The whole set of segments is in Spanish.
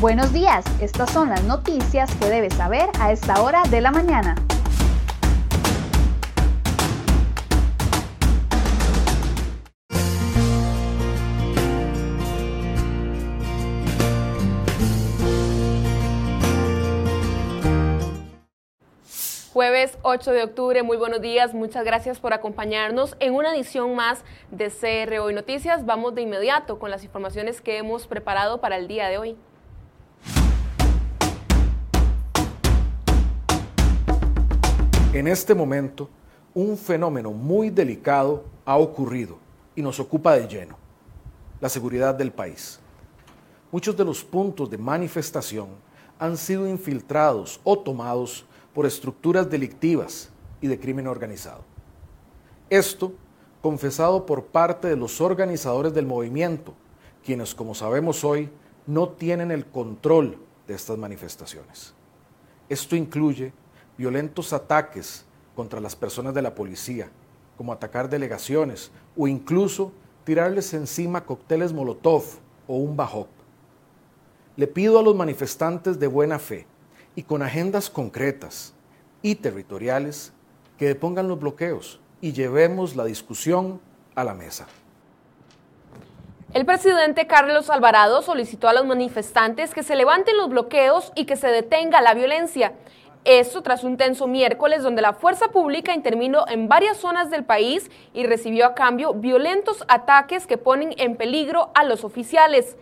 Buenos días, estas son las noticias que debes saber a esta hora de la mañana. Jueves 8 de octubre, muy buenos días, muchas gracias por acompañarnos en una edición más de CR Noticias. Vamos de inmediato con las informaciones que hemos preparado para el día de hoy. En este momento, un fenómeno muy delicado ha ocurrido y nos ocupa de lleno, la seguridad del país. Muchos de los puntos de manifestación han sido infiltrados o tomados por estructuras delictivas y de crimen organizado. Esto confesado por parte de los organizadores del movimiento, quienes, como sabemos hoy, no tienen el control de estas manifestaciones. Esto incluye violentos ataques contra las personas de la policía, como atacar delegaciones o incluso tirarles encima cócteles Molotov o un Bajop. Le pido a los manifestantes de buena fe y con agendas concretas y territoriales que depongan los bloqueos y llevemos la discusión a la mesa. El presidente Carlos Alvarado solicitó a los manifestantes que se levanten los bloqueos y que se detenga la violencia. Esto tras un tenso miércoles donde la fuerza pública intervino en varias zonas del país y recibió a cambio violentos ataques que ponen en peligro a los oficiales.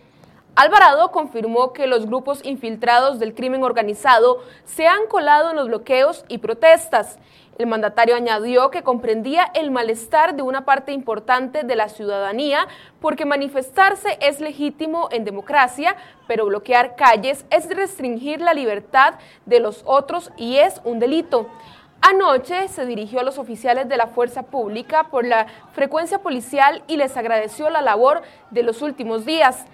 Alvarado confirmó que los grupos infiltrados del crimen organizado se han colado en los bloqueos y protestas. El mandatario añadió que comprendía el malestar de una parte importante de la ciudadanía porque manifestarse es legítimo en democracia, pero bloquear calles es restringir la libertad de los otros y es un delito. Anoche se dirigió a los oficiales de la fuerza pública por la frecuencia policial y les agradeció la labor de los últimos días.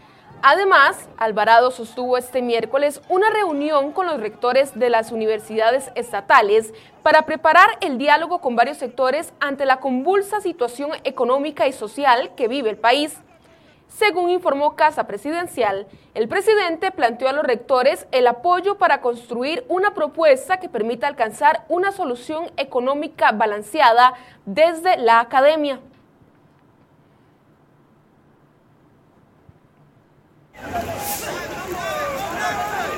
Además, Alvarado sostuvo este miércoles una reunión con los rectores de las universidades estatales para preparar el diálogo con varios sectores ante la convulsa situación económica y social que vive el país. Según informó Casa Presidencial, el presidente planteó a los rectores el apoyo para construir una propuesta que permita alcanzar una solución económica balanceada desde la academia.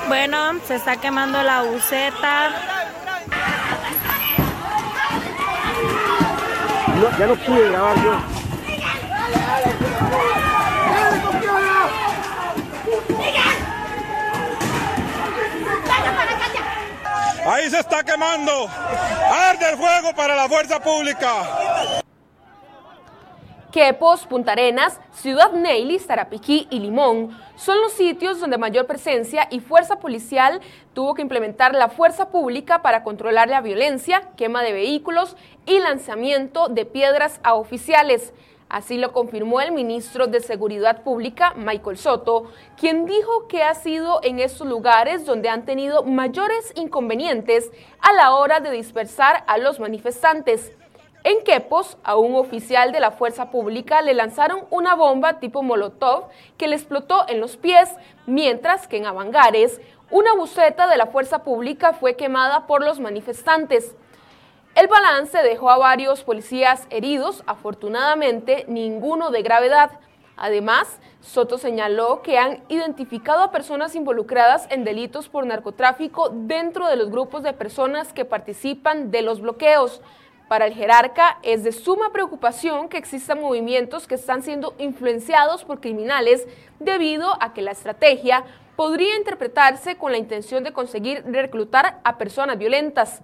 Bueno, se está quemando la buceta. No, ya no pude grabar yo. Ahí se está quemando. Arde el fuego para la fuerza pública. Quepos, Punta Arenas, Ciudad Neylis, Tarapiquí y Limón son los sitios donde mayor presencia y fuerza policial tuvo que implementar la fuerza pública para controlar la violencia, quema de vehículos y lanzamiento de piedras a oficiales. Así lo confirmó el ministro de Seguridad Pública, Michael Soto, quien dijo que ha sido en estos lugares donde han tenido mayores inconvenientes a la hora de dispersar a los manifestantes. En Quepos, a un oficial de la fuerza pública le lanzaron una bomba tipo Molotov que le explotó en los pies, mientras que en Avangares, una buceta de la fuerza pública fue quemada por los manifestantes. El balance dejó a varios policías heridos, afortunadamente ninguno de gravedad. Además, Soto señaló que han identificado a personas involucradas en delitos por narcotráfico dentro de los grupos de personas que participan de los bloqueos. Para el jerarca es de suma preocupación que existan movimientos que están siendo influenciados por criminales debido a que la estrategia podría interpretarse con la intención de conseguir reclutar a personas violentas.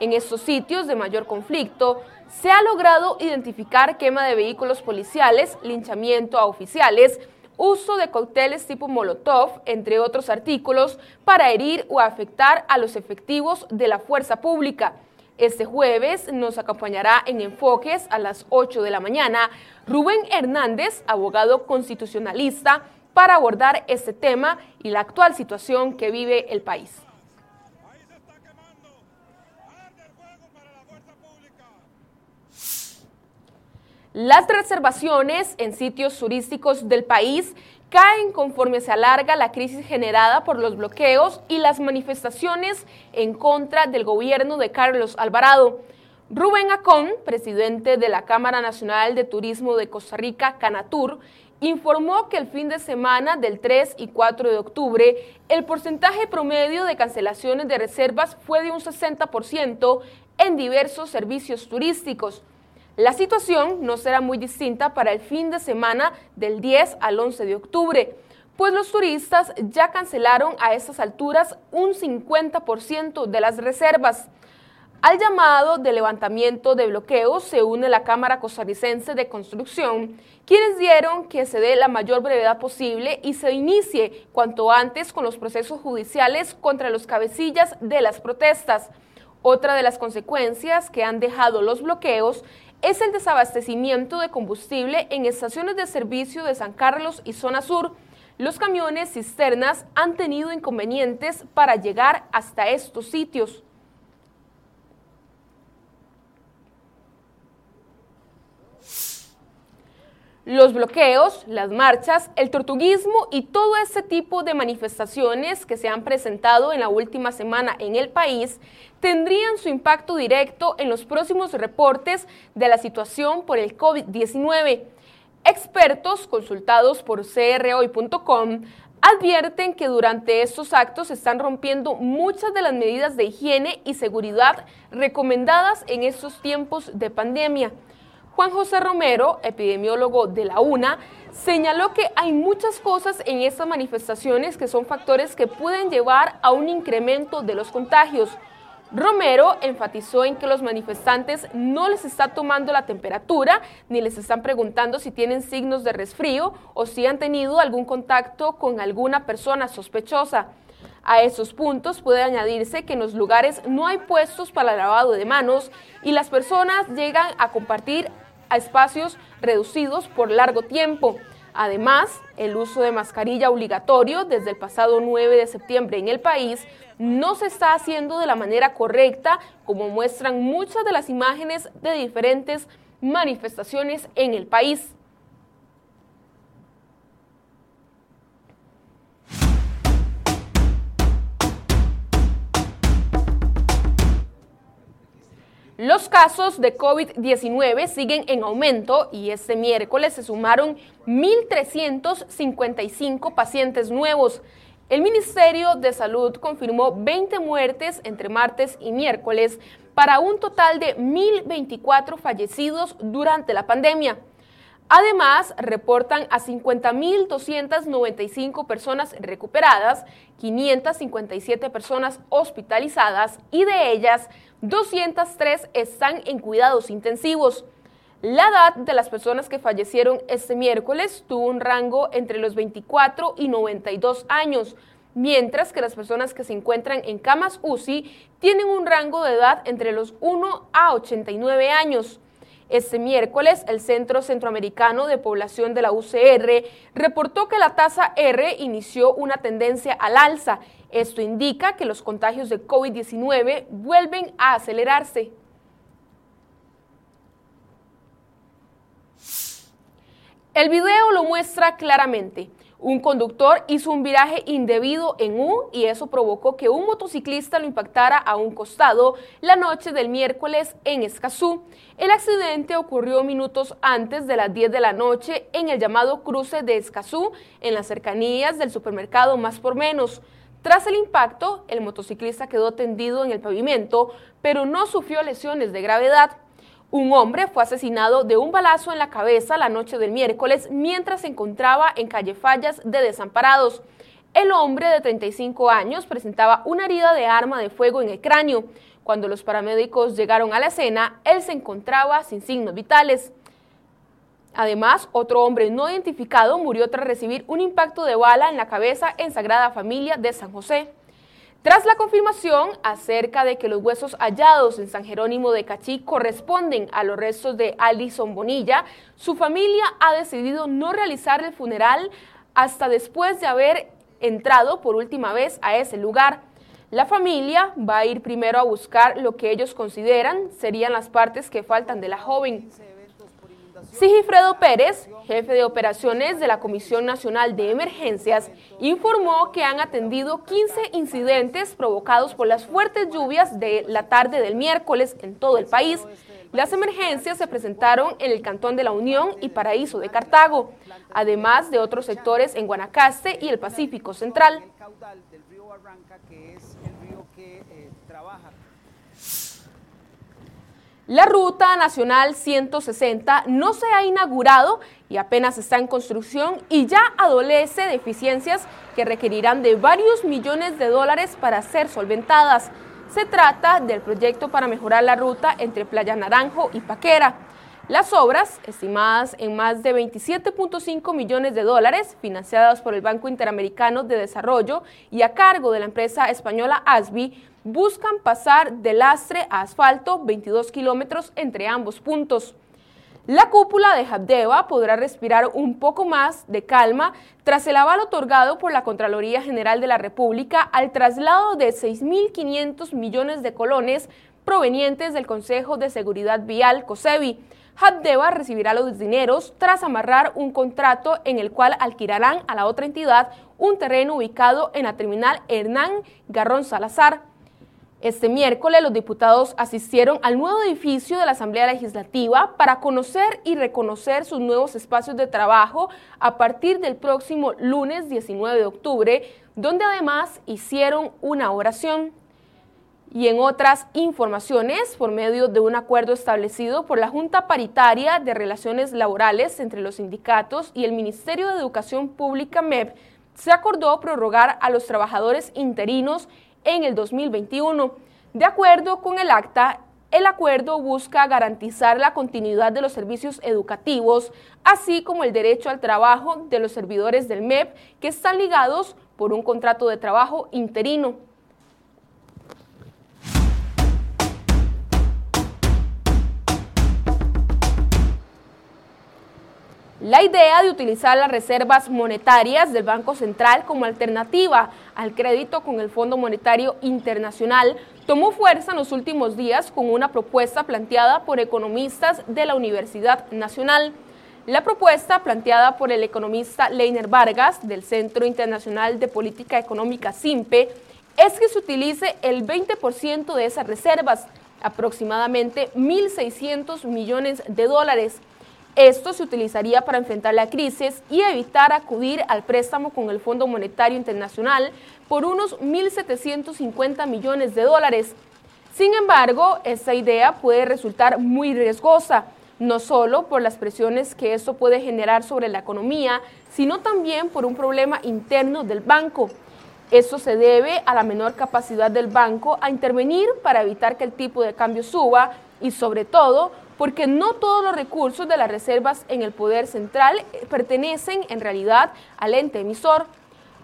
En estos sitios de mayor conflicto se ha logrado identificar quema de vehículos policiales, linchamiento a oficiales, uso de cócteles tipo Molotov, entre otros artículos, para herir o afectar a los efectivos de la fuerza pública. Este jueves nos acompañará en Enfoques a las 8 de la mañana Rubén Hernández, abogado constitucionalista, para abordar este tema y la actual situación que vive el país. Las reservaciones en sitios turísticos del país caen conforme se alarga la crisis generada por los bloqueos y las manifestaciones en contra del gobierno de Carlos Alvarado. Rubén Acón, presidente de la Cámara Nacional de Turismo de Costa Rica, Canatur, informó que el fin de semana del 3 y 4 de octubre, el porcentaje promedio de cancelaciones de reservas fue de un 60% en diversos servicios turísticos. La situación no será muy distinta para el fin de semana del 10 al 11 de octubre, pues los turistas ya cancelaron a estas alturas un 50% de las reservas. Al llamado de levantamiento de bloqueos se une la Cámara Costarricense de Construcción, quienes dieron que se dé la mayor brevedad posible y se inicie cuanto antes con los procesos judiciales contra los cabecillas de las protestas. Otra de las consecuencias que han dejado los bloqueos es el desabastecimiento de combustible en estaciones de servicio de San Carlos y zona sur. Los camiones cisternas han tenido inconvenientes para llegar hasta estos sitios. Los bloqueos, las marchas, el tortuguismo y todo ese tipo de manifestaciones que se han presentado en la última semana en el país tendrían su impacto directo en los próximos reportes de la situación por el COVID-19. Expertos consultados por crhoy.com advierten que durante estos actos están rompiendo muchas de las medidas de higiene y seguridad recomendadas en estos tiempos de pandemia. Juan José Romero, epidemiólogo de la UNA, señaló que hay muchas cosas en estas manifestaciones que son factores que pueden llevar a un incremento de los contagios. Romero enfatizó en que los manifestantes no les está tomando la temperatura ni les están preguntando si tienen signos de resfrío o si han tenido algún contacto con alguna persona sospechosa. A esos puntos puede añadirse que en los lugares no hay puestos para lavado de manos y las personas llegan a compartir a espacios reducidos por largo tiempo. Además, el uso de mascarilla obligatorio desde el pasado 9 de septiembre en el país no se está haciendo de la manera correcta, como muestran muchas de las imágenes de diferentes manifestaciones en el país. Los casos de COVID-19 siguen en aumento y este miércoles se sumaron 1.355 pacientes nuevos. El Ministerio de Salud confirmó 20 muertes entre martes y miércoles para un total de 1.024 fallecidos durante la pandemia. Además, reportan a 50.295 personas recuperadas, 557 personas hospitalizadas y de ellas 203 están en cuidados intensivos. La edad de las personas que fallecieron este miércoles tuvo un rango entre los 24 y 92 años, mientras que las personas que se encuentran en camas UCI tienen un rango de edad entre los 1 a 89 años. Este miércoles, el Centro Centroamericano de Población de la UCR reportó que la tasa R inició una tendencia al alza. Esto indica que los contagios de COVID-19 vuelven a acelerarse. El video lo muestra claramente. Un conductor hizo un viraje indebido en U y eso provocó que un motociclista lo impactara a un costado la noche del miércoles en Escazú. El accidente ocurrió minutos antes de las 10 de la noche en el llamado cruce de Escazú, en las cercanías del supermercado Más por Menos. Tras el impacto, el motociclista quedó tendido en el pavimento, pero no sufrió lesiones de gravedad. Un hombre fue asesinado de un balazo en la cabeza la noche del miércoles mientras se encontraba en calle Fallas de Desamparados. El hombre de 35 años presentaba una herida de arma de fuego en el cráneo. Cuando los paramédicos llegaron a la escena, él se encontraba sin signos vitales. Además, otro hombre no identificado murió tras recibir un impacto de bala en la cabeza en Sagrada Familia de San José. Tras la confirmación acerca de que los huesos hallados en San Jerónimo de Cachí corresponden a los restos de Alison Bonilla, su familia ha decidido no realizar el funeral hasta después de haber entrado por última vez a ese lugar. La familia va a ir primero a buscar lo que ellos consideran serían las partes que faltan de la joven. Sigifredo Pérez, jefe de operaciones de la Comisión Nacional de Emergencias, informó que han atendido 15 incidentes provocados por las fuertes lluvias de la tarde del miércoles en todo el país. Las emergencias se presentaron en el Cantón de la Unión y Paraíso de Cartago, además de otros sectores en Guanacaste y el Pacífico Central. La Ruta Nacional 160 no se ha inaugurado y apenas está en construcción y ya adolece de eficiencias que requerirán de varios millones de dólares para ser solventadas. Se trata del proyecto para mejorar la ruta entre Playa Naranjo y Paquera. Las obras, estimadas en más de 27.5 millones de dólares, financiadas por el Banco Interamericano de Desarrollo y a cargo de la empresa española ASBI, buscan pasar de lastre a asfalto 22 kilómetros entre ambos puntos. La cúpula de Habdeba podrá respirar un poco más de calma tras el aval otorgado por la Contraloría General de la República al traslado de 6.500 millones de colones provenientes del Consejo de Seguridad Vial, COSEBI, Habdeba recibirá los dineros tras amarrar un contrato en el cual alquilarán a la otra entidad un terreno ubicado en la terminal Hernán Garrón Salazar. Este miércoles los diputados asistieron al nuevo edificio de la Asamblea Legislativa para conocer y reconocer sus nuevos espacios de trabajo a partir del próximo lunes 19 de octubre, donde además hicieron una oración y en otras informaciones, por medio de un acuerdo establecido por la Junta Paritaria de Relaciones Laborales entre los sindicatos y el Ministerio de Educación Pública MEP, se acordó prorrogar a los trabajadores interinos en el 2021. De acuerdo con el acta, el acuerdo busca garantizar la continuidad de los servicios educativos, así como el derecho al trabajo de los servidores del MEP que están ligados por un contrato de trabajo interino. La idea de utilizar las reservas monetarias del Banco Central como alternativa al crédito con el Fondo Monetario Internacional tomó fuerza en los últimos días con una propuesta planteada por economistas de la Universidad Nacional. La propuesta planteada por el economista Leiner Vargas del Centro Internacional de Política Económica SIMPE es que se utilice el 20% de esas reservas, aproximadamente 1.600 millones de dólares, esto se utilizaría para enfrentar la crisis y evitar acudir al préstamo con el Fondo Monetario Internacional por unos 1.750 millones de dólares. Sin embargo, esta idea puede resultar muy riesgosa, no solo por las presiones que esto puede generar sobre la economía, sino también por un problema interno del banco. Esto se debe a la menor capacidad del banco a intervenir para evitar que el tipo de cambio suba y sobre todo porque no todos los recursos de las reservas en el poder central eh, pertenecen en realidad al ente emisor.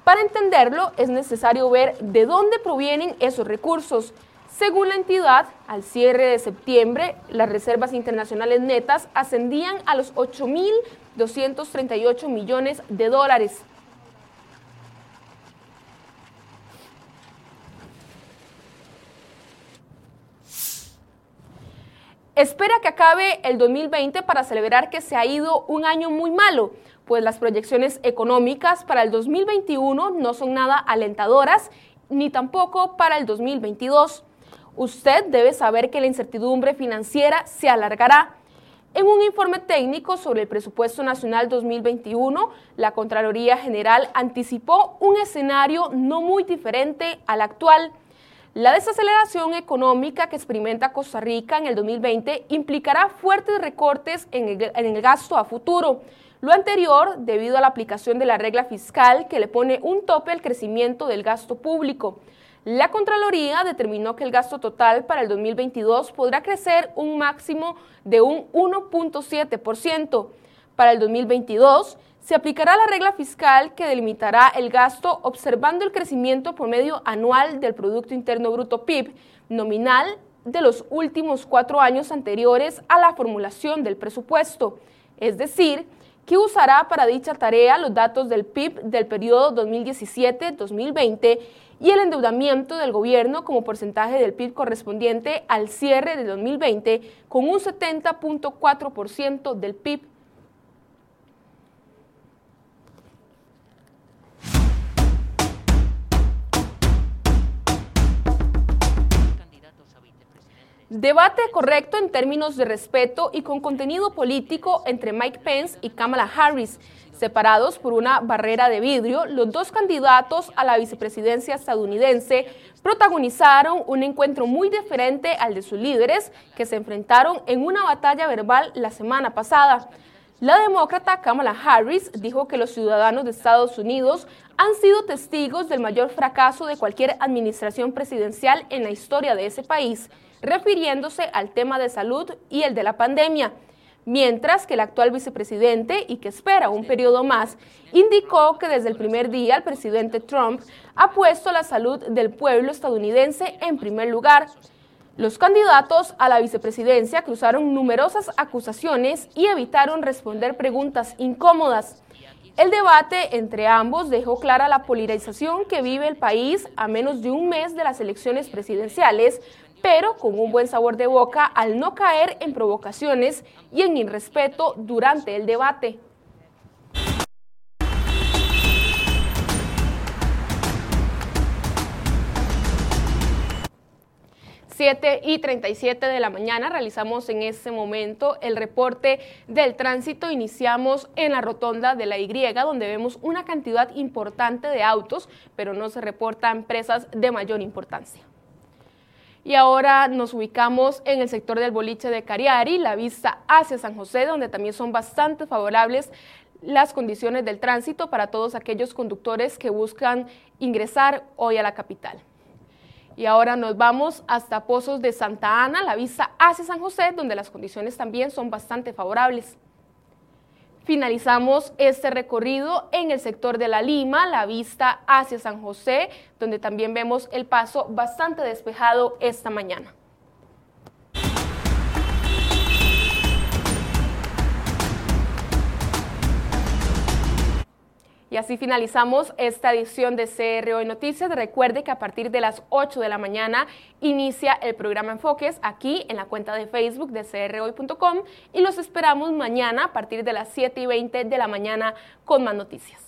Para entenderlo es necesario ver de dónde provienen esos recursos. Según la entidad, al cierre de septiembre, las reservas internacionales netas ascendían a los 8.238 millones de dólares. Espera que acabe el 2020 para celebrar que se ha ido un año muy malo, pues las proyecciones económicas para el 2021 no son nada alentadoras, ni tampoco para el 2022. Usted debe saber que la incertidumbre financiera se alargará. En un informe técnico sobre el presupuesto nacional 2021, la Contraloría General anticipó un escenario no muy diferente al actual. La desaceleración económica que experimenta Costa Rica en el 2020 implicará fuertes recortes en el, gasto a futuro. Lo anterior debido a la aplicación de la regla fiscal que le pone un tope al crecimiento del gasto público. La Contraloría determinó que el gasto total para el 2022 podrá crecer un máximo de un 1.7%. Para el 2022 se aplicará la regla fiscal que delimitará el gasto observando el crecimiento promedio anual del Producto Interno Bruto PIB nominal de los últimos cuatro años anteriores a la formulación del presupuesto, es decir, que usará para dicha tarea los datos del PIB del periodo 2017-2020 y el endeudamiento del gobierno como porcentaje del PIB correspondiente al cierre de 2020 con un 70.4% del PIB Debate correcto en términos de respeto y con contenido político entre Mike Pence y Kamala Harris. Separados por una barrera de vidrio, los dos candidatos a la vicepresidencia estadounidense protagonizaron un encuentro muy diferente al de sus líderes que se enfrentaron en una batalla verbal la semana pasada. La demócrata Kamala Harris dijo que los ciudadanos de Estados Unidos han sido testigos del mayor fracaso de cualquier administración presidencial en la historia de ese país refiriéndose al tema de salud y el de la pandemia, mientras que el actual vicepresidente, y que espera un periodo más, indicó que desde el primer día el presidente Trump ha puesto la salud del pueblo estadounidense en primer lugar. Los candidatos a la vicepresidencia cruzaron numerosas acusaciones y evitaron responder preguntas incómodas. El debate entre ambos dejó clara la polarización que vive el país a menos de un mes de las elecciones presidenciales, pero con un buen sabor de boca al no caer en provocaciones y en irrespeto durante el debate. 7 y 37 de la mañana realizamos en este momento el reporte del tránsito. Iniciamos en la rotonda de la Y, donde vemos una cantidad importante de autos, pero no se reportan presas de mayor importancia. Y ahora nos ubicamos en el sector del boliche de Cariari, la vista hacia San José, donde también son bastante favorables las condiciones del tránsito para todos aquellos conductores que buscan ingresar hoy a la capital. Y ahora nos vamos hasta Pozos de Santa Ana, la vista hacia San José, donde las condiciones también son bastante favorables. Finalizamos este recorrido en el sector de la Lima, la vista hacia San José, donde también vemos el paso bastante despejado esta mañana. Y así finalizamos esta edición de CR Hoy Noticias. Recuerde que a partir de las 8 de la mañana inicia el programa Enfoques aquí en la cuenta de Facebook de crhoy.com y los esperamos mañana a partir de las 7 y 20 de la mañana con más noticias.